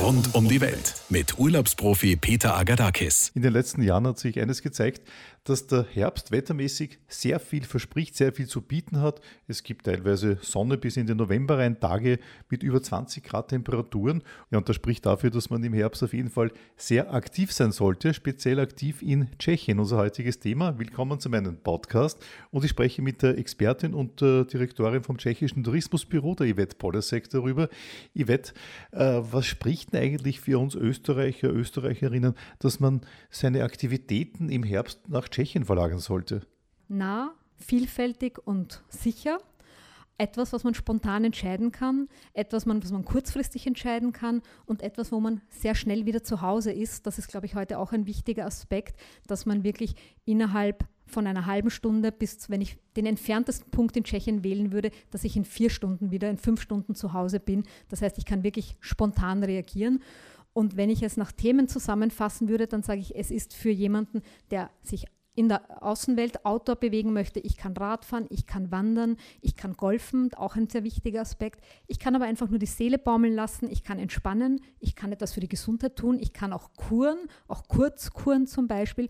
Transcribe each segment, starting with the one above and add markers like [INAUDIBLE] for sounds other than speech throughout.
Rund um die Welt mit Urlaubsprofi Peter Agadakis. In den letzten Jahren hat sich eines gezeigt, dass der Herbst wettermäßig sehr viel verspricht, sehr viel zu bieten hat. Es gibt teilweise Sonne bis in den November rein, Tage mit über 20 Grad Temperaturen. Ja, und das spricht dafür, dass man im Herbst auf jeden Fall sehr aktiv sein sollte, speziell aktiv in Tschechien. Unser heutiges Thema. Willkommen zu meinem Podcast. Und ich spreche mit der Expertin und der Direktorin vom tschechischen Tourismusbüro, der Yvette Polasek, darüber. Yvette, äh, was spricht denn eigentlich für uns Österreicher, Österreicherinnen, dass man seine Aktivitäten im Herbst nach Tschechien Tschechien verlagern sollte? Nah, vielfältig und sicher. Etwas, was man spontan entscheiden kann, etwas, was man kurzfristig entscheiden kann und etwas, wo man sehr schnell wieder zu Hause ist. Das ist, glaube ich, heute auch ein wichtiger Aspekt, dass man wirklich innerhalb von einer halben Stunde bis, wenn ich den entferntesten Punkt in Tschechien wählen würde, dass ich in vier Stunden wieder, in fünf Stunden zu Hause bin. Das heißt, ich kann wirklich spontan reagieren. Und wenn ich es nach Themen zusammenfassen würde, dann sage ich, es ist für jemanden, der sich in der Außenwelt Outdoor bewegen möchte. Ich kann Radfahren, ich kann wandern, ich kann golfen, auch ein sehr wichtiger Aspekt. Ich kann aber einfach nur die Seele baumeln lassen, ich kann entspannen, ich kann etwas für die Gesundheit tun, ich kann auch kuren, auch Kurzkuren zum Beispiel.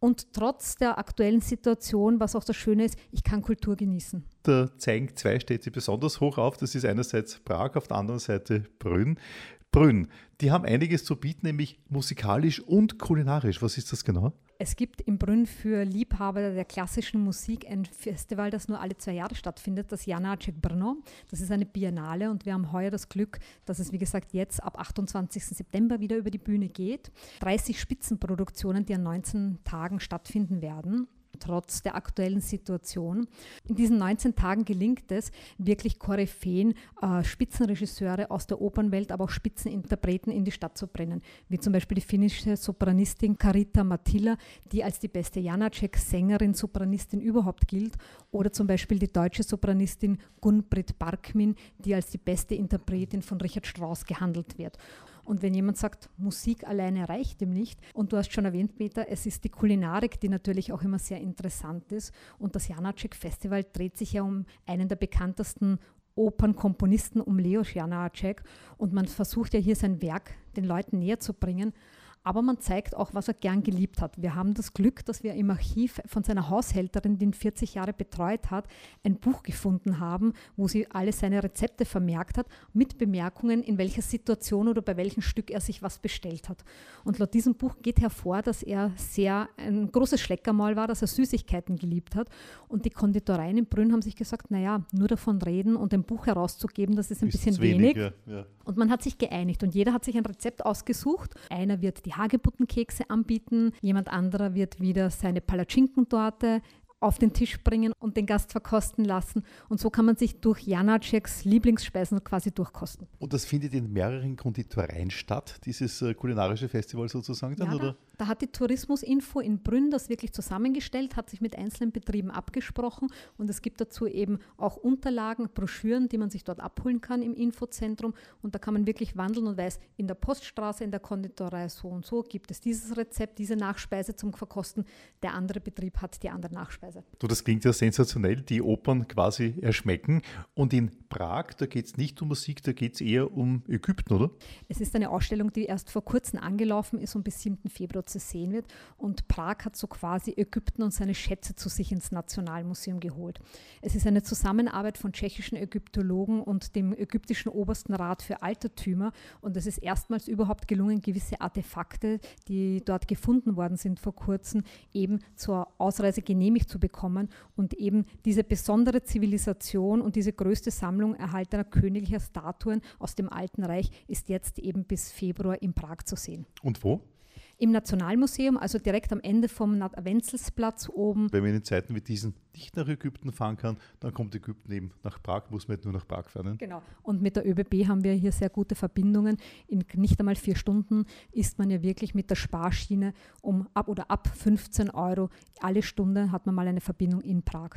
Und trotz der aktuellen Situation, was auch das Schöne ist, ich kann Kultur genießen. Da zeigen zwei Städte besonders hoch auf. Das ist einerseits Prag, auf der anderen Seite Brünn. Brünn, die haben einiges zu bieten, nämlich musikalisch und kulinarisch. Was ist das genau? Es gibt in Brünn für Liebhaber der klassischen Musik ein Festival, das nur alle zwei Jahre stattfindet, das Janacek Brno. Das ist eine Biennale und wir haben heuer das Glück, dass es, wie gesagt, jetzt ab 28. September wieder über die Bühne geht. 30 Spitzenproduktionen, die an 19 Tagen stattfinden werden trotz der aktuellen Situation. In diesen 19 Tagen gelingt es, wirklich Koryphäen, äh, Spitzenregisseure aus der Opernwelt, aber auch Spitzeninterpreten in die Stadt zu bringen, wie zum Beispiel die finnische Sopranistin Karita Mattila, die als die beste Janacek-Sängerin, Sopranistin überhaupt gilt, oder zum Beispiel die deutsche Sopranistin Gunbrit Barkmin, die als die beste Interpretin von Richard Strauss gehandelt wird. Und wenn jemand sagt, Musik alleine reicht ihm nicht, und du hast schon erwähnt, Peter, es ist die Kulinarik, die natürlich auch immer sehr interessant ist. Und das Janacek Festival dreht sich ja um einen der bekanntesten Opernkomponisten, um Leos Janacek. Und man versucht ja hier sein Werk den Leuten näher zu bringen aber man zeigt auch, was er gern geliebt hat. Wir haben das Glück, dass wir im Archiv von seiner Haushälterin, die ihn 40 Jahre betreut hat, ein Buch gefunden haben, wo sie alle seine Rezepte vermerkt hat, mit Bemerkungen, in welcher Situation oder bei welchem Stück er sich was bestellt hat. Und laut diesem Buch geht hervor, dass er sehr ein großes Schleckermal war, dass er Süßigkeiten geliebt hat. Und die Konditoreien in Brünn haben sich gesagt, naja, nur davon reden und ein Buch herauszugeben, das ist ein ist bisschen wenig. wenig. Ja. Und man hat sich geeinigt und jeder hat sich ein Rezept ausgesucht. Einer wird die Hagebuttenkekse anbieten, jemand anderer wird wieder seine Palatschinkentorte auf den Tisch bringen und den Gast verkosten lassen. Und so kann man sich durch Janaceks Lieblingsspeisen quasi durchkosten. Und das findet in mehreren Konditoreien statt, dieses äh, kulinarische Festival sozusagen dann, ja, oder? Da, hat die Tourismusinfo in Brünn das wirklich zusammengestellt, hat sich mit einzelnen Betrieben abgesprochen und es gibt dazu eben auch Unterlagen, Broschüren, die man sich dort abholen kann im Infozentrum und da kann man wirklich wandeln und weiß, in der Poststraße, in der Konditorei so und so gibt es dieses Rezept, diese Nachspeise zum Verkosten, der andere Betrieb hat die andere Nachspeise. Du, das klingt ja sensationell, die Opern quasi erschmecken. Und in Prag, da geht es nicht um Musik, da geht es eher um Ägypten, oder? Es ist eine Ausstellung, die erst vor kurzem angelaufen ist und bis 7. Februar zu sehen wird. Und Prag hat so quasi Ägypten und seine Schätze zu sich ins Nationalmuseum geholt. Es ist eine Zusammenarbeit von tschechischen Ägyptologen und dem ägyptischen Obersten Rat für Altertümer. Und es ist erstmals überhaupt gelungen, gewisse Artefakte, die dort gefunden worden sind vor kurzem, eben zur Ausreise genehmigt zu bekommen und eben diese besondere Zivilisation und diese größte Sammlung erhaltener königlicher Statuen aus dem Alten Reich ist jetzt eben bis Februar in Prag zu sehen. Und wo? Im Nationalmuseum, also direkt am Ende vom Wenzelsplatz oben. Wenn man in Zeiten wie diesen nicht nach Ägypten fahren kann, dann kommt Ägypten eben nach Prag, muss man nicht nur nach Prag fahren. Genau. Und mit der ÖBB haben wir hier sehr gute Verbindungen. In nicht einmal vier Stunden ist man ja wirklich mit der Sparschiene um ab oder ab 15 Euro alle Stunde hat man mal eine Verbindung in Prag.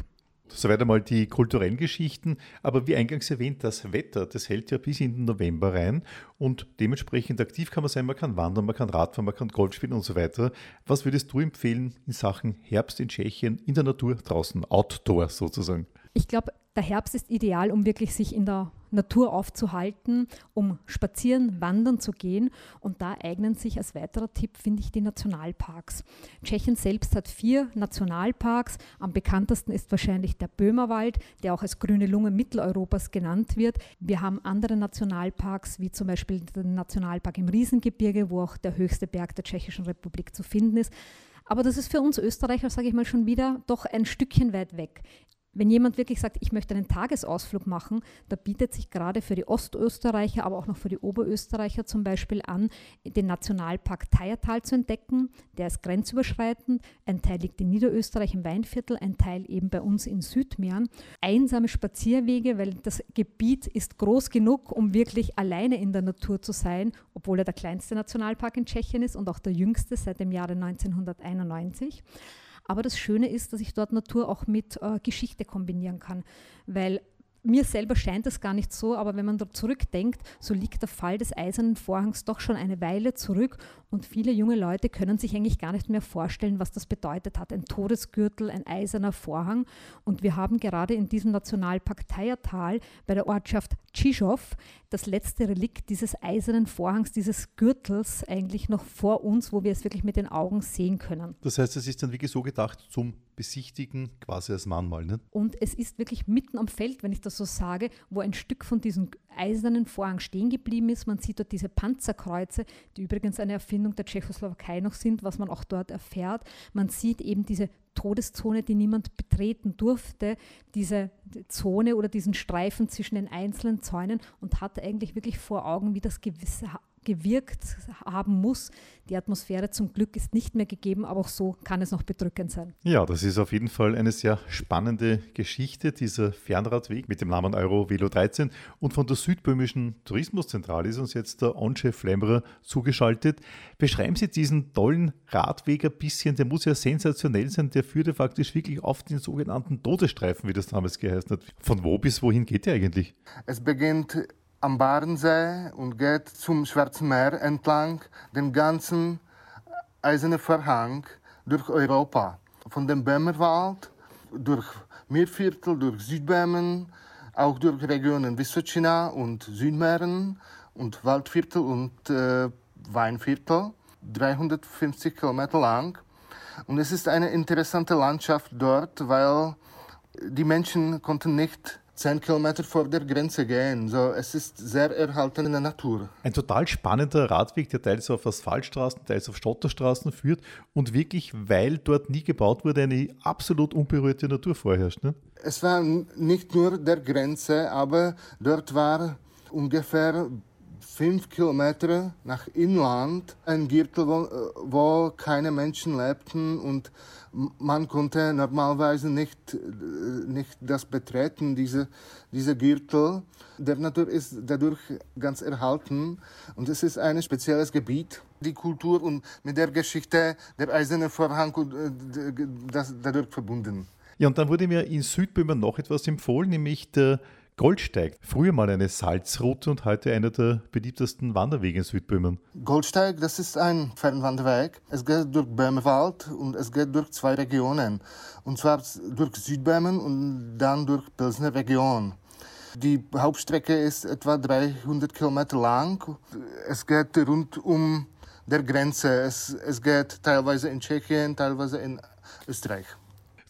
Soweit einmal die kulturellen Geschichten. Aber wie eingangs erwähnt, das Wetter, das hält ja bis in den November rein und dementsprechend aktiv kann man sein. Man kann wandern, man kann Radfahren, man kann Golf spielen und so weiter. Was würdest du empfehlen in Sachen Herbst in Tschechien, in der Natur draußen, Outdoor sozusagen? Ich glaube, der Herbst ist ideal, um wirklich sich in der Natur aufzuhalten, um spazieren, wandern zu gehen. Und da eignen sich als weiterer Tipp, finde ich, die Nationalparks. Tschechien selbst hat vier Nationalparks. Am bekanntesten ist wahrscheinlich der Böhmerwald, der auch als grüne Lunge Mitteleuropas genannt wird. Wir haben andere Nationalparks, wie zum Beispiel den Nationalpark im Riesengebirge, wo auch der höchste Berg der Tschechischen Republik zu finden ist. Aber das ist für uns Österreicher, sage ich mal, schon wieder doch ein Stückchen weit weg. Wenn jemand wirklich sagt, ich möchte einen Tagesausflug machen, da bietet sich gerade für die Ostösterreicher, aber auch noch für die Oberösterreicher zum Beispiel an, den Nationalpark Teiertal zu entdecken. Der ist grenzüberschreitend. Ein Teil liegt in Niederösterreich im Weinviertel, ein Teil eben bei uns in Südmähren. Einsame Spazierwege, weil das Gebiet ist groß genug, um wirklich alleine in der Natur zu sein, obwohl er der kleinste Nationalpark in Tschechien ist und auch der jüngste seit dem Jahre 1991. Aber das Schöne ist, dass ich dort Natur auch mit äh, Geschichte kombinieren kann, weil mir selber scheint es gar nicht so, aber wenn man da zurückdenkt, so liegt der Fall des eisernen Vorhangs doch schon eine Weile zurück und viele junge Leute können sich eigentlich gar nicht mehr vorstellen, was das bedeutet hat. Ein Todesgürtel, ein eiserner Vorhang. Und wir haben gerade in diesem Nationalpark Teiertal bei der Ortschaft Tschischow das letzte Relikt dieses eisernen Vorhangs, dieses Gürtels eigentlich noch vor uns, wo wir es wirklich mit den Augen sehen können. Das heißt, es ist dann wirklich so gedacht zum Besichtigen quasi als Mahnmal. Ne? Und es ist wirklich mitten am Feld, wenn ich das so sage, wo ein Stück von diesem eisernen Vorhang stehen geblieben ist. Man sieht dort diese Panzerkreuze, die übrigens eine Erfindung der Tschechoslowakei noch sind, was man auch dort erfährt. Man sieht eben diese Todeszone, die niemand betreten durfte, diese Zone oder diesen Streifen zwischen den einzelnen Zäunen und hat eigentlich wirklich vor Augen, wie das gewisse gewirkt haben muss. Die Atmosphäre zum Glück ist nicht mehr gegeben, aber auch so kann es noch bedrückend sein. Ja, das ist auf jeden Fall eine sehr spannende Geschichte, dieser Fernradweg mit dem Namen Euro Velo 13. Und von der Südböhmischen Tourismuszentrale ist uns jetzt der Onche Flemmerer zugeschaltet. Beschreiben Sie diesen tollen Radweg ein bisschen, der muss ja sensationell sein, der führte faktisch wirklich auf den sogenannten Todesstreifen, wie das damals geheißen hat. Von wo bis wohin geht der eigentlich? Es beginnt am Barensee und geht zum Schwarzen Meer entlang, den ganzen eisernen Vorhang durch Europa. Von dem Böhmerwald, durch Meerviertel, durch Südböhmen, auch durch Regionen Wysochina und Südmähren und Waldviertel und äh, Weinviertel, 350 Kilometer lang. Und es ist eine interessante Landschaft dort, weil die Menschen konnten nicht 10 Kilometer vor der Grenze gehen. So, es ist sehr erhaltene Natur. Ein total spannender Radweg, der teils auf Asphaltstraßen, teils auf Stotterstraßen führt und wirklich, weil dort nie gebaut wurde, eine absolut unberührte Natur vorherrscht. Ne? Es war nicht nur der Grenze, aber dort war ungefähr fünf Kilometer nach Inland ein Gürtel, wo, wo keine Menschen lebten und man konnte normalerweise nicht, nicht das betreten, diese, diese Gürtel. Der Natur ist dadurch ganz erhalten und es ist ein spezielles Gebiet. Die Kultur und mit der Geschichte der Eiserne Vorhang äh, das dadurch verbunden. Ja, und dann wurde mir in Südböhmen noch etwas empfohlen, nämlich der Goldsteig, früher mal eine Salzroute und heute einer der beliebtesten Wanderwege in Südböhmen. Goldsteig, das ist ein Fernwanderweg. Es geht durch Böhmewald und es geht durch zwei Regionen. Und zwar durch Südböhmen und dann durch Pilsner Region. Die Hauptstrecke ist etwa 300 Kilometer lang. Es geht rund um der Grenze. Es, es geht teilweise in Tschechien, teilweise in Österreich.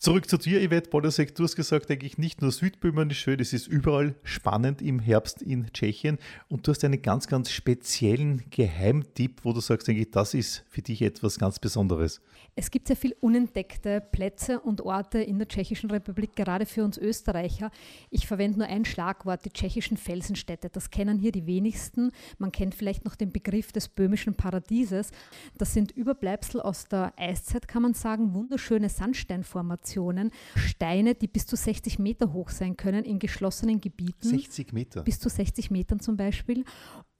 Zurück zu dir, Yvette Bodasek. Du hast gesagt, eigentlich nicht nur Südböhmen ist schön, es ist überall spannend im Herbst in Tschechien. Und du hast einen ganz, ganz speziellen Geheimtipp, wo du sagst, eigentlich, das ist für dich etwas ganz Besonderes. Es gibt sehr viele unentdeckte Plätze und Orte in der Tschechischen Republik, gerade für uns Österreicher. Ich verwende nur ein Schlagwort, die tschechischen Felsenstädte. Das kennen hier die wenigsten. Man kennt vielleicht noch den Begriff des böhmischen Paradieses. Das sind Überbleibsel aus der Eiszeit, kann man sagen, wunderschöne Sandsteinformationen, Steine, die bis zu 60 Meter hoch sein können in geschlossenen Gebieten. 60 Meter? Bis zu 60 Metern zum Beispiel.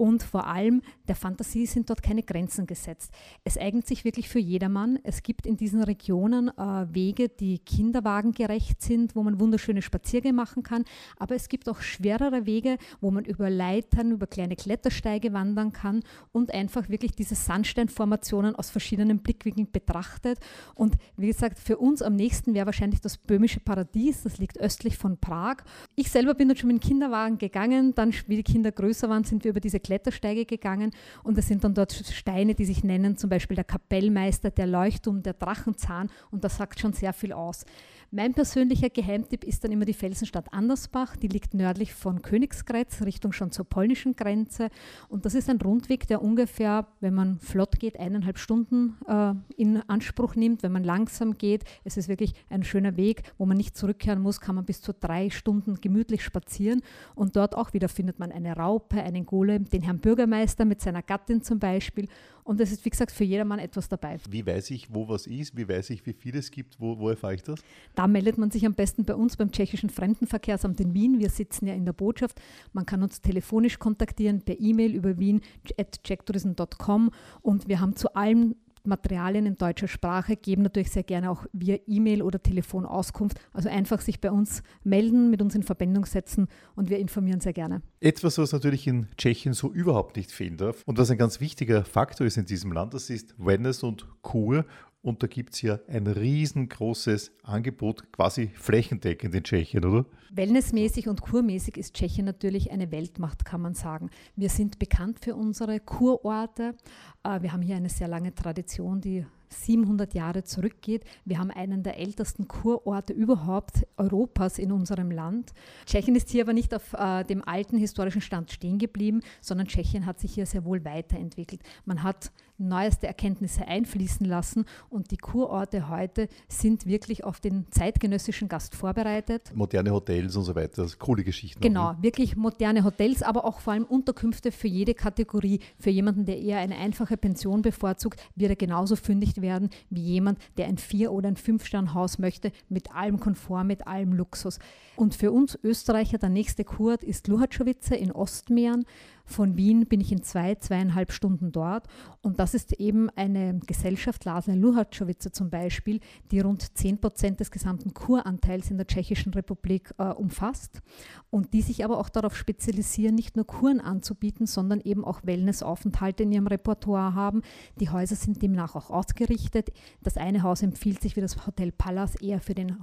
Und vor allem der Fantasie sind dort keine Grenzen gesetzt. Es eignet sich wirklich für jedermann. Es gibt in diesen Regionen äh, Wege, die kinderwagengerecht sind, wo man wunderschöne Spaziergänge machen kann. Aber es gibt auch schwerere Wege, wo man über Leitern, über kleine Klettersteige wandern kann und einfach wirklich diese Sandsteinformationen aus verschiedenen Blickwinkeln betrachtet. Und wie gesagt, für uns am nächsten wäre wahrscheinlich das böhmische Paradies. Das liegt östlich von Prag. Ich selber bin dort schon mit dem Kinderwagen gegangen. Dann, wie die Kinder größer waren, sind wir über diese Klettersteige gegangen und es sind dann dort Steine, die sich nennen, zum Beispiel der Kapellmeister, der Leuchtturm, der Drachenzahn und das sagt schon sehr viel aus. Mein persönlicher Geheimtipp ist dann immer die Felsenstadt Andersbach. Die liegt nördlich von Königsgrätz, Richtung schon zur polnischen Grenze. Und das ist ein Rundweg, der ungefähr, wenn man flott geht, eineinhalb Stunden äh, in Anspruch nimmt. Wenn man langsam geht, es ist wirklich ein schöner Weg, wo man nicht zurückkehren muss, kann man bis zu drei Stunden gemütlich spazieren. Und dort auch wieder findet man eine Raupe, einen Golem, den Herrn Bürgermeister mit seiner Gattin zum Beispiel. Und es ist, wie gesagt, für jedermann etwas dabei. Wie weiß ich, wo was ist? Wie weiß ich, wie viel es gibt? Wo, wo erfahre ich das? Da meldet man sich am besten bei uns beim tschechischen Fremdenverkehrsamt in Wien. Wir sitzen ja in der Botschaft. Man kann uns telefonisch kontaktieren, per E-Mail über wien.checktourism.com und wir haben zu allem Materialien in deutscher Sprache, geben natürlich sehr gerne auch via E-Mail oder Telefon Auskunft. Also einfach sich bei uns melden, mit uns in Verbindung setzen und wir informieren sehr gerne. Etwas, was natürlich in Tschechien so überhaupt nicht fehlen darf und was ein ganz wichtiger Faktor ist in diesem Land, das ist Wellness und Kur. Und da gibt es ja ein riesengroßes Angebot, quasi flächendeckend in Tschechien, oder? Wellnessmäßig und kurmäßig ist Tschechien natürlich eine Weltmacht, kann man sagen. Wir sind bekannt für unsere Kurorte. Äh, wir haben hier eine sehr lange Tradition, die 700 Jahre zurückgeht. Wir haben einen der ältesten Kurorte überhaupt Europas in unserem Land. Tschechien ist hier aber nicht auf äh, dem alten historischen Stand stehen geblieben, sondern Tschechien hat sich hier sehr wohl weiterentwickelt. Man hat neueste Erkenntnisse einfließen lassen und die Kurorte heute sind wirklich auf den zeitgenössischen Gast vorbereitet. Moderne Hotels und so weiter, coole Geschichten. Genau, ne? wirklich moderne Hotels, aber auch vor allem Unterkünfte für jede Kategorie. Für jemanden, der eher eine einfache Pension bevorzugt, wird er genauso fündig werden wie jemand, der ein Vier- oder ein Fünf-Stern-Haus möchte, mit allem Komfort, mit allem Luxus. Und für uns Österreicher der nächste Kurt ist Luhatschowice in Ostmähren. Von Wien bin ich in zwei, zweieinhalb Stunden dort. Und das ist eben eine Gesellschaft, Lasne Luhatschowice zum Beispiel, die rund 10 Prozent des gesamten Kuranteils in der Tschechischen Republik äh, umfasst und die sich aber auch darauf spezialisieren, nicht nur Kuren anzubieten, sondern eben auch Wellnessaufenthalte in ihrem Repertoire haben. Die Häuser sind demnach auch ausgerichtet. Das eine Haus empfiehlt sich wie das Hotel Palace eher für den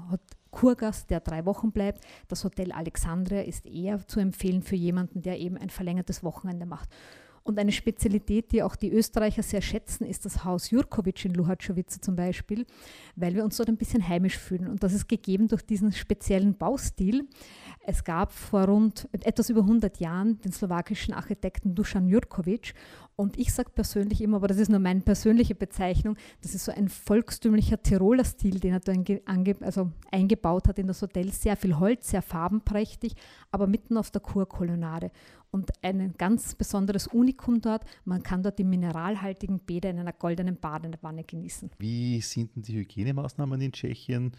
Kurgast, der drei Wochen bleibt. Das Hotel Alexandria ist eher zu empfehlen für jemanden, der eben ein verlängertes Wochenende macht. Und eine Spezialität, die auch die Österreicher sehr schätzen, ist das Haus Jurkovic in Luhatschowice zum Beispiel, weil wir uns dort ein bisschen heimisch fühlen. Und das ist gegeben durch diesen speziellen Baustil. Es gab vor rund etwas über 100 Jahren den slowakischen Architekten Dusan Jurkovic und ich sage persönlich immer, aber das ist nur meine persönliche Bezeichnung, das ist so ein volkstümlicher Tiroler Stil, den er da also eingebaut hat in das Hotel. Sehr viel Holz, sehr farbenprächtig, aber mitten auf der Kurkolonnade. Und ein ganz besonderes Unikum dort, man kann dort die mineralhaltigen Bäder in einer goldenen Badewanne genießen. Wie sind denn die Hygienemaßnahmen in Tschechien?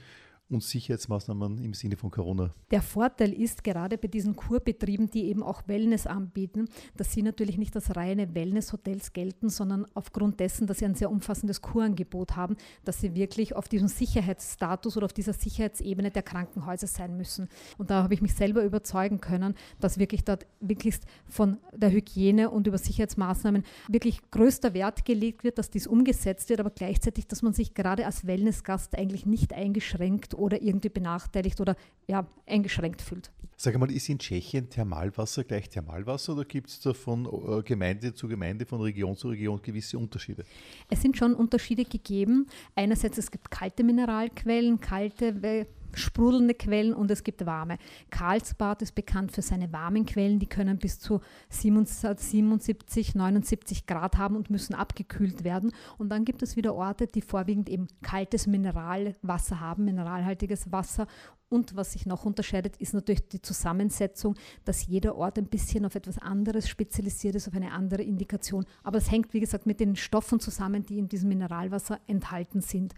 Und Sicherheitsmaßnahmen im Sinne von Corona? Der Vorteil ist gerade bei diesen Kurbetrieben, die eben auch Wellness anbieten, dass sie natürlich nicht als reine Wellnesshotels gelten, sondern aufgrund dessen, dass sie ein sehr umfassendes Kurangebot haben, dass sie wirklich auf diesem Sicherheitsstatus oder auf dieser Sicherheitsebene der Krankenhäuser sein müssen. Und da habe ich mich selber überzeugen können, dass wirklich dort wirklich von der Hygiene und über Sicherheitsmaßnahmen wirklich größter Wert gelegt wird, dass dies umgesetzt wird, aber gleichzeitig, dass man sich gerade als Wellnessgast eigentlich nicht eingeschränkt oder irgendwie benachteiligt oder ja, eingeschränkt fühlt. Sag mal, ist in Tschechien Thermalwasser gleich Thermalwasser oder gibt es da von äh, Gemeinde zu Gemeinde, von Region zu Region gewisse Unterschiede? Es sind schon Unterschiede gegeben. Einerseits es gibt kalte Mineralquellen, kalte sprudelnde Quellen und es gibt warme. Karlsbad ist bekannt für seine warmen Quellen, die können bis zu 77, 79 Grad haben und müssen abgekühlt werden. Und dann gibt es wieder Orte, die vorwiegend eben kaltes Mineralwasser haben, mineralhaltiges Wasser. Und was sich noch unterscheidet, ist natürlich die Zusammensetzung, dass jeder Ort ein bisschen auf etwas anderes spezialisiert ist, auf eine andere Indikation. Aber es hängt, wie gesagt, mit den Stoffen zusammen, die in diesem Mineralwasser enthalten sind.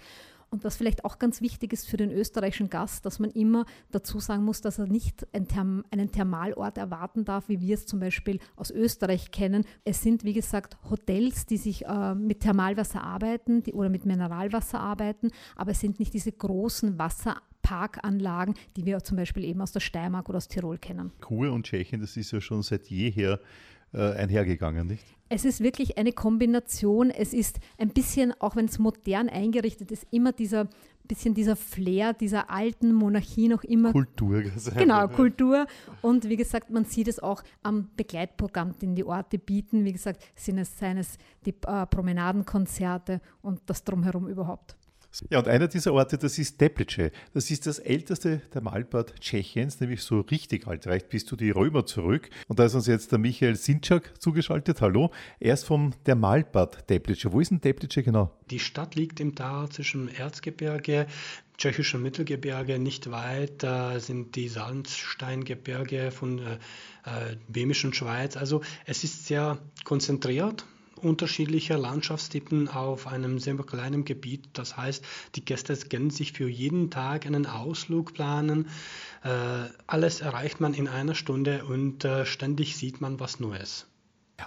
Und was vielleicht auch ganz wichtig ist für den österreichischen Gast, dass man immer dazu sagen muss, dass er nicht einen, Therm einen Thermalort erwarten darf, wie wir es zum Beispiel aus Österreich kennen. Es sind, wie gesagt, Hotels, die sich äh, mit Thermalwasser arbeiten die, oder mit Mineralwasser arbeiten, aber es sind nicht diese großen Wasserparkanlagen, die wir zum Beispiel eben aus der Steiermark oder aus Tirol kennen. Kur und Tschechien, das ist ja schon seit jeher einhergegangen, nicht? Es ist wirklich eine Kombination. Es ist ein bisschen, auch wenn es modern eingerichtet ist, immer dieser bisschen dieser Flair dieser alten Monarchie noch immer. Kultur. Genau, [LAUGHS] Kultur. Und wie gesagt, man sieht es auch am Begleitprogramm, den die Orte bieten. Wie gesagt, sind es, seien es die äh, Promenadenkonzerte und das Drumherum überhaupt. Ja, und einer dieser Orte, das ist Teplice. Das ist das älteste Thermalbad Tschechiens, nämlich so richtig alt, reicht bis zu die Römer zurück. Und da ist uns jetzt der Michael Sinczak zugeschaltet. Hallo. Er ist vom Thermalbad Teplice. Wo ist denn Teplice genau? Die Stadt liegt im Tal zwischen Erzgebirge, tschechische Mittelgebirge. Nicht weit äh, sind die Sandsteingebirge von äh, äh, Böhmischen Schweiz. Also es ist sehr konzentriert unterschiedlicher Landschaftstypen auf einem sehr kleinen Gebiet. Das heißt, die Gäste können sich für jeden Tag einen Ausflug planen. Äh, alles erreicht man in einer Stunde und äh, ständig sieht man was Neues.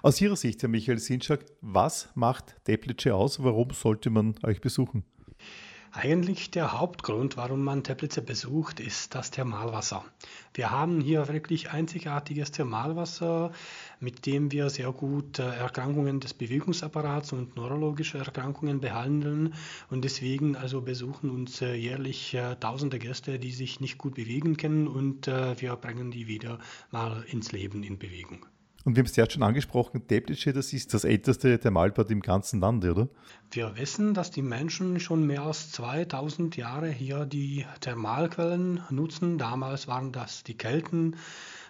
Aus Ihrer Sicht, Herr Michael Sinschak, was macht Teplice aus? Warum sollte man euch besuchen? Eigentlich der Hauptgrund, warum man Teplice besucht, ist das Thermalwasser. Wir haben hier wirklich einzigartiges Thermalwasser, mit dem wir sehr gut äh, Erkrankungen des Bewegungsapparats und neurologische Erkrankungen behandeln und deswegen also besuchen uns äh, jährlich äh, tausende Gäste, die sich nicht gut bewegen können und wir bringen die wieder mal ins Leben in Bewegung. Und wir haben es ja schon angesprochen, Teplice, das ist das älteste Thermalbad im ganzen Lande, oder? Wir wissen, dass die Menschen schon mehr als 2000 Jahre hier die Thermalquellen nutzen. Damals waren das die Kelten,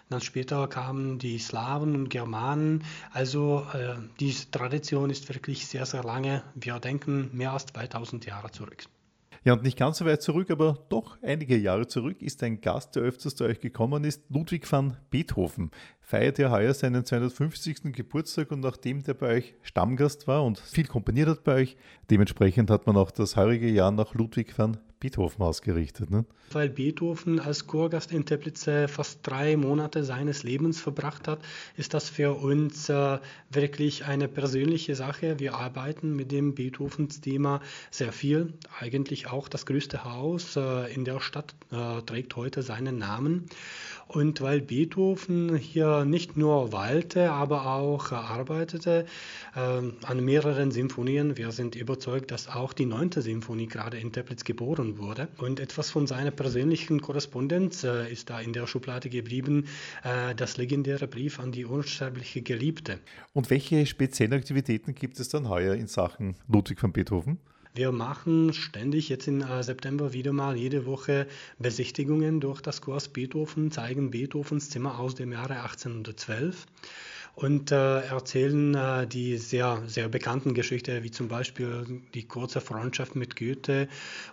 dann später kamen die Slawen und Germanen. Also äh, diese Tradition ist wirklich sehr, sehr lange. Wir denken mehr als 2000 Jahre zurück. Ja, und nicht ganz so weit zurück, aber doch einige Jahre zurück ist ein Gast, der öfters zu euch gekommen ist, Ludwig van Beethoven. Feiert ja heuer seinen 250. Geburtstag und nachdem der bei euch Stammgast war und viel komponiert hat bei euch, dementsprechend hat man auch das heurige Jahr nach Ludwig van Beethoven ausgerichtet. Ne? Weil Beethoven als Chorgast in Teplice fast drei Monate seines Lebens verbracht hat, ist das für uns äh, wirklich eine persönliche Sache. Wir arbeiten mit dem Beethovens Thema sehr viel. Eigentlich auch das größte Haus äh, in der Stadt äh, trägt heute seinen Namen. Und weil Beethoven hier nicht nur walte, aber auch arbeitete äh, an mehreren Symphonien, wir sind überzeugt, dass auch die neunte Symphonie gerade in Teplitz geboren wurde. Und etwas von seiner persönlichen Korrespondenz äh, ist da in der Schublade geblieben, äh, das legendäre Brief an die unsterbliche Geliebte. Und welche speziellen Aktivitäten gibt es dann heuer in Sachen Ludwig van Beethoven? Wir machen ständig jetzt im äh, September wieder mal jede Woche Besichtigungen durch das Kurs Beethoven, zeigen Beethovens Zimmer aus dem Jahre 1812 und äh, erzählen äh, die sehr, sehr bekannten Geschichten, wie zum Beispiel die kurze Freundschaft mit Goethe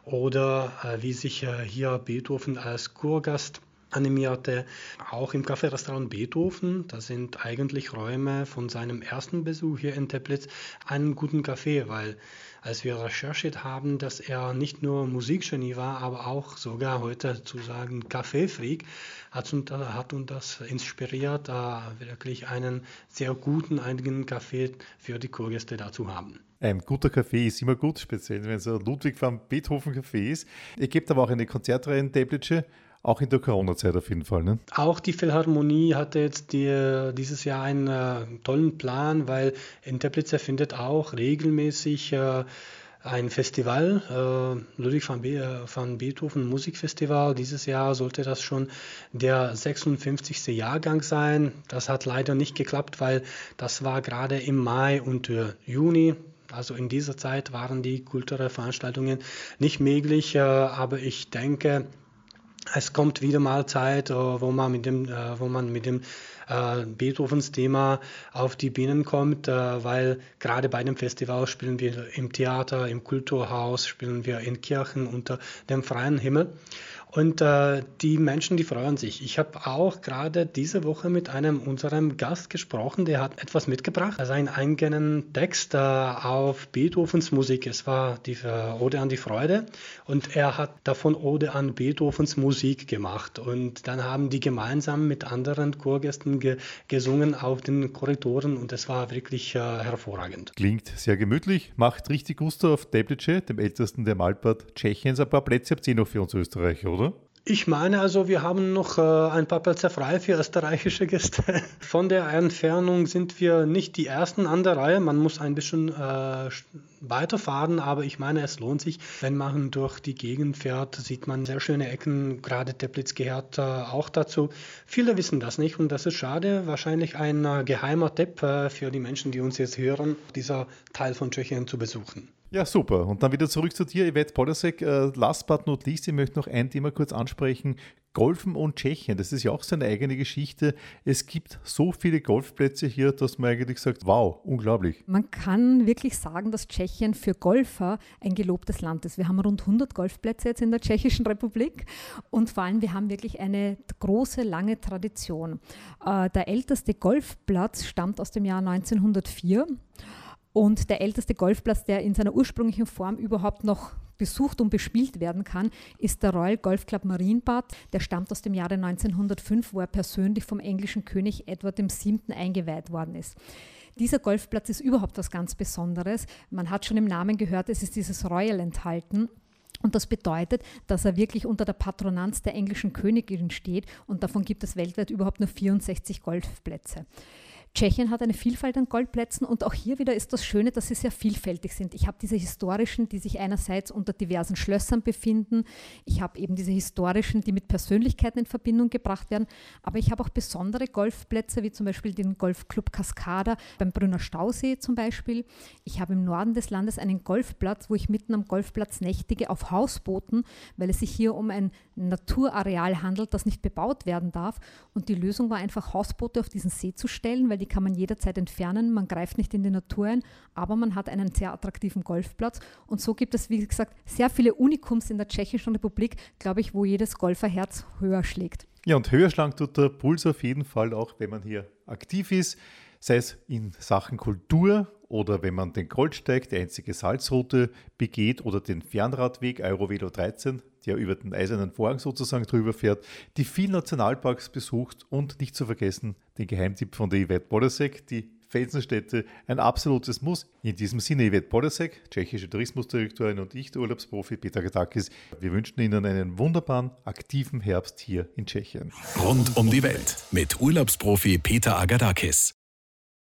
oder äh, wie sich äh, hier Beethoven als Kurgast animierte. Auch im Café-Restaurant Beethoven, das sind eigentlich Räume von seinem ersten Besuch hier in Teplitz, einen guten Café, weil als wir recherchiert haben, dass er nicht nur Musikgenie war, aber auch sogar heute zu sagen Kaffeefreak, hat uns, hat uns das inspiriert, da wirklich einen sehr guten eigenen Kaffee für die Kurgäste dazu haben. Ein guter Kaffee ist immer gut, speziell wenn es ein Ludwig van Beethoven Kaffee ist. Ihr gebt aber auch eine Konzertreihe in Teplice auch in der Corona-Zeit auf jeden Fall. Ne? Auch die Philharmonie hatte jetzt die, dieses Jahr einen äh, tollen Plan, weil in Teplice findet auch regelmäßig äh, ein Festival, äh, Ludwig van, Be äh, van, Beethoven Musikfestival. Dieses Jahr sollte das schon der 56. Jahrgang sein. Das hat leider nicht geklappt, weil das war gerade im Mai und äh, Juni. Also in dieser Zeit waren die kulturellen Veranstaltungen nicht möglich, äh, aber ich denke, es kommt wieder mal Zeit, äh, wo man mit dem, äh, wo man mit dem äh, Beethovens Thema auf die Bienen kommt, weil gerade bei dem Festival spielen wir im Theater, im Kulturhaus, spielen wir in Kirchen unter dem freien Himmel. Und äh, die Menschen, die freuen sich. Ich habe auch gerade diese Woche mit einem unserem Gast gesprochen, der hat etwas mitgebracht, also einen eigenen Text äh, auf Beethovens Musik. Es war die äh, Ode an die Freude und er hat davon Ode an Beethovens Musik gemacht. Und dann haben die gemeinsam mit anderen Chorgästen ge gesungen auf den Korridoren und es war wirklich äh, hervorragend. Klingt sehr gemütlich, macht richtig Gusto auf Teplice, dem ältesten der Malbad Tschechiens. Ein paar Plätze habt ihr noch für uns Österreicher, oder? Ich meine also, wir haben noch äh, ein paar Plätze frei für österreichische Gäste. [LAUGHS] Von der Entfernung sind wir nicht die Ersten an der Reihe. Man muss ein bisschen äh, weiterfahren, aber ich meine, es lohnt sich. Wenn man durch die Gegend fährt, sieht man sehr schöne Ecken. Gerade Teplitz gehört äh, auch dazu. Viele wissen das nicht und das ist schade. Wahrscheinlich ein geheimer Tipp für die Menschen, die uns jetzt hören, dieser Teil von Tschechien zu besuchen. Ja, super. Und dann wieder zurück zu dir, Yvette Podasek. Äh, last but not least, ich möchte noch ein Thema kurz ansprechen. Golfen und Tschechien, das ist ja auch so eine eigene Geschichte. Es gibt so viele Golfplätze hier, dass man eigentlich sagt, wow, unglaublich. Man kann wirklich sagen, dass Tschechien für Golfer ein gelobtes Land ist. Wir haben rund 100 Golfplätze jetzt in der Tschechischen Republik und vor allem wir haben wirklich eine große, lange Tradition. Äh, der älteste Golfplatz stammt aus dem Jahr 1904 und der älteste Golfplatz, der in seiner ursprünglichen Form überhaupt noch besucht und bespielt werden kann, ist der Royal Golf Club Marienbad. Der stammt aus dem Jahre 1905, wo er persönlich vom englischen König Edward VII. eingeweiht worden ist. Dieser Golfplatz ist überhaupt was ganz Besonderes. Man hat schon im Namen gehört, es ist dieses Royal enthalten. Und das bedeutet, dass er wirklich unter der Patronanz der englischen Königin steht und davon gibt es weltweit überhaupt nur 64 Golfplätze. Tschechien hat eine Vielfalt an Goldplätzen und auch hier wieder ist das Schöne, dass sie sehr vielfältig sind. Ich habe diese historischen, die sich einerseits unter diversen Schlössern befinden. Ich habe eben diese historischen, die mit Persönlichkeiten in Verbindung gebracht werden. Aber ich habe auch besondere Golfplätze, wie zum Beispiel den Golfclub Cascada beim Brünner Stausee zum Beispiel. Ich habe im Norden des Landes einen Golfplatz, wo ich mitten am Golfplatz nächtige auf Hausbooten, weil es sich hier um ein Naturareal handelt, das nicht bebaut werden darf. Und die Lösung war einfach, Hausboote auf diesen See zu stellen, weil die kann man jederzeit entfernen, man greift nicht in die Natur ein, aber man hat einen sehr attraktiven Golfplatz und so gibt es, wie gesagt, sehr viele Unikums in der Tschechischen Republik, glaube ich, wo jedes Golferherz höher schlägt. Ja, und höher schlagen tut der Puls auf jeden Fall auch, wenn man hier aktiv ist, sei es in Sachen Kultur oder wenn man den Goldsteig, die einzige Salzroute, begeht oder den Fernradweg Eurovelo 13, der über den eisernen Vorhang sozusagen drüber fährt, die vielen Nationalparks besucht und nicht zu vergessen den Geheimtipp von der Yvette Bodasek, die Felsenstädte, ein absolutes Muss. In diesem Sinne, Yvette Bodasek, tschechische Tourismusdirektorin und ich, der Urlaubsprofi Peter Gadakis, wir wünschen Ihnen einen wunderbaren, aktiven Herbst hier in Tschechien. Rund um die Welt mit Urlaubsprofi Peter Agadakis.